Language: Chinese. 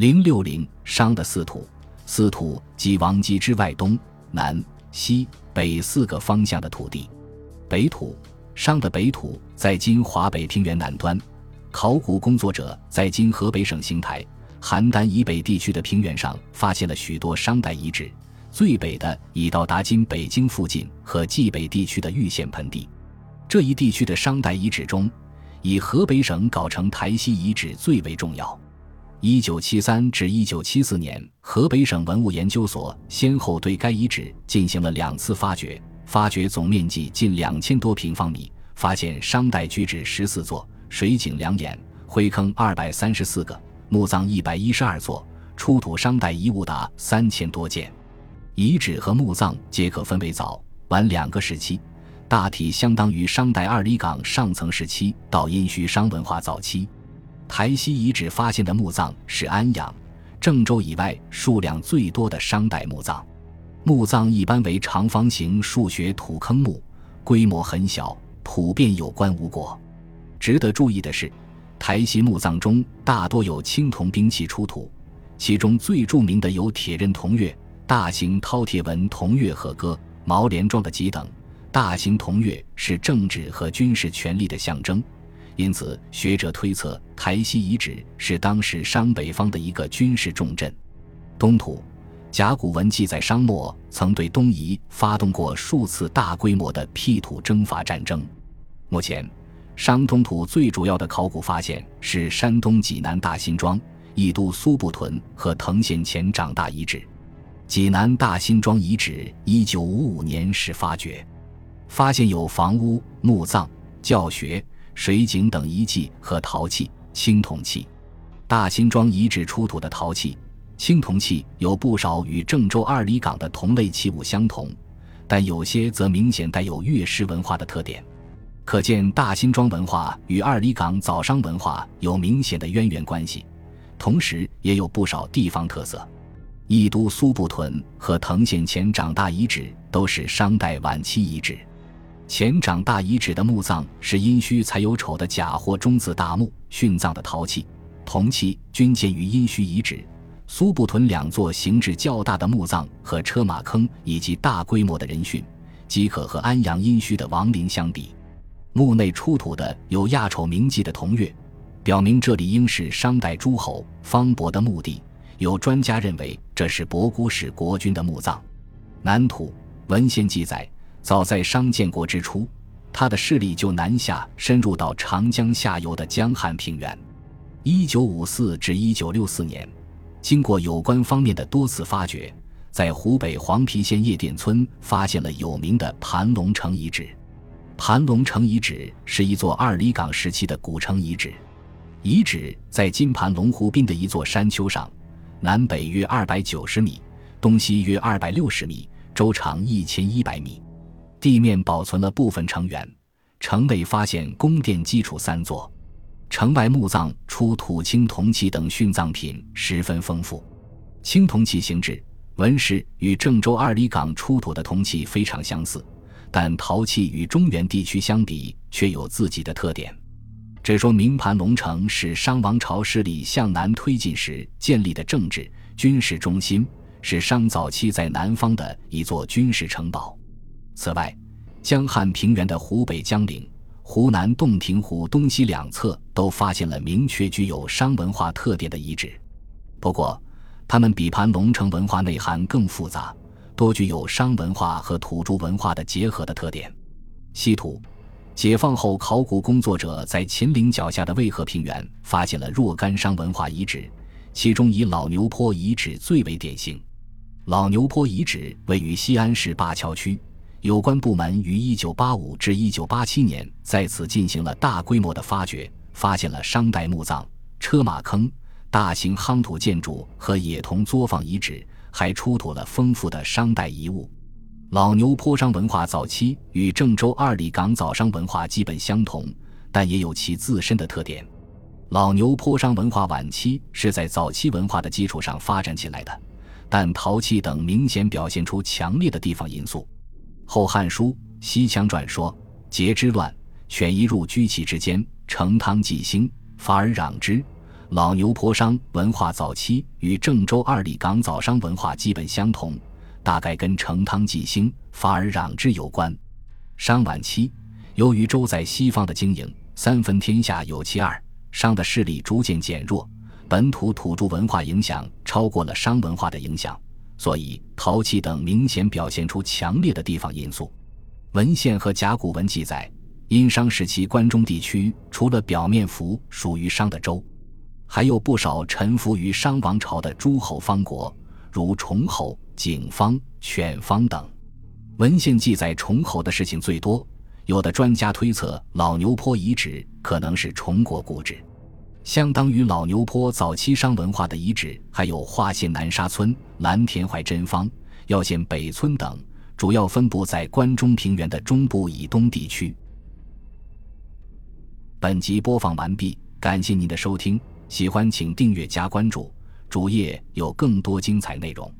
零六零商的四土，四土即王畿之外东南西北四个方向的土地。北土，商的北土在今华北平原南端。考古工作者在今河北省邢台、邯郸以北地区的平原上发现了许多商代遗址，最北的已到达今北京附近和冀北地区的玉县盆地。这一地区的商代遗址中，以河北省藁城台西遗址最为重要。一九七三至一九七四年，河北省文物研究所先后对该遗址进行了两次发掘，发掘总面积近两千多平方米，发现商代居址十四座。水井两眼，灰坑二百三十四个，墓葬一百一十二座，出土商代遗物达三千多件。遗址和墓葬皆可分为早晚两个时期，大体相当于商代二里岗上层时期到殷墟商文化早期。台西遗址发现的墓葬是安阳、郑州以外数量最多的商代墓葬。墓葬一般为长方形数学土坑墓，规模很小，普遍有棺无椁。值得注意的是，台西墓葬中大多有青铜兵器出土，其中最著名的有铁刃铜钺、大型饕餮纹铜钺和戈、毛镰状的戟等。大型铜钺是政治和军事权力的象征，因此学者推测台西遗址是当时商北方的一个军事重镇。东土甲骨文记载，商末曾对东夷发动过数次大规模的辟土征伐战争。目前。商东土最主要的考古发现是山东济南大辛庄、义都苏埠屯和藤县前长大遗址。济南大辛庄遗址1955年时发掘，发现有房屋、墓葬、教学、水井等遗迹和陶器、青铜器。大辛庄遗址出土的陶器、青铜器有不少与郑州二里岗的同类器物相同，但有些则明显带有乐师文化的特点。可见大辛庄文化与二里岗早商文化有明显的渊源关系，同时也有不少地方特色。义都苏埠屯和藤县前长大遗址都是商代晚期遗址。前长大遗址的墓葬是殷墟才有丑的甲或中字大墓，殉葬的陶器、铜器均见于殷墟遗址。苏埠屯两座形制较大的墓葬和车马坑以及大规模的人殉，即可和安阳殷墟的王陵相比。墓内出土的有亚丑铭记的铜钺，表明这里应是商代诸侯方伯的墓地。有专家认为这是博古氏国君的墓葬。南土文献记载，早在商建国之初，他的势力就南下深入到长江下游的江汉平原。一九五四至一九六四年，经过有关方面的多次发掘，在湖北黄陂县叶店村发现了有名的盘龙城遗址。盘龙城遗址是一座二里岗时期的古城遗址，遗址在金盘龙湖滨的一座山丘上，南北约二百九十米，东西约二百六十米，周长一千一百米，地面保存了部分城垣，城内发现宫殿基础三座，城外墓葬出土青铜器等殉葬品十分丰富，青铜器形制纹饰与郑州二里岗出土的铜器非常相似。但陶器与中原地区相比，却有自己的特点。这说明盘龙城是商王朝势力向南推进时建立的政治军事中心，是商早期在南方的一座军事城堡。此外，江汉平原的湖北江陵、湖南洞庭湖东西两侧都发现了明确具有商文化特点的遗址。不过，它们比盘龙城文化内涵更复杂。多具有商文化和土著文化的结合的特点。稀土，解放后考古工作者在秦岭脚下的渭河平原发现了若干商文化遗址，其中以老牛坡遗址最为典型。老牛坡遗址位于西安市灞桥区，有关部门于1985至1987年在此进行了大规模的发掘，发现了商代墓葬、车马坑、大型夯土建筑和冶铜作坊遗址。还出土了丰富的商代遗物。老牛坡商文化早期与郑州二里岗早商文化基本相同，但也有其自身的特点。老牛坡商文化晚期是在早期文化的基础上发展起来的，但陶器等明显表现出强烈的地方因素。《后汉书·西羌传》说：“桀之乱，犬夷入居其之间，成汤祭兴，发而攘之。老牛坡商文化早期与郑州二里岗早商文化基本相同，大概跟成汤纪兴、法而攘之有关。商晚期，由于周在西方的经营，三分天下有其二，商的势力逐渐减弱，本土土著文化影响超过了商文化的影响，所以陶器等明显表现出强烈的地方因素。文献和甲骨文记载，殷商时期关中地区除了表面服属于商的州。还有不少臣服于商王朝的诸侯方国，如崇侯、景方、犬方等。文献记载崇侯的事情最多，有的专家推测老牛坡遗址可能是崇国故址。相当于老牛坡早期商文化的遗址，还有花县南沙村、蓝田怀真坊、耀县北村等，主要分布在关中平原的中部以东地区。本集播放完毕，感谢您的收听。喜欢请订阅加关注，主页有更多精彩内容。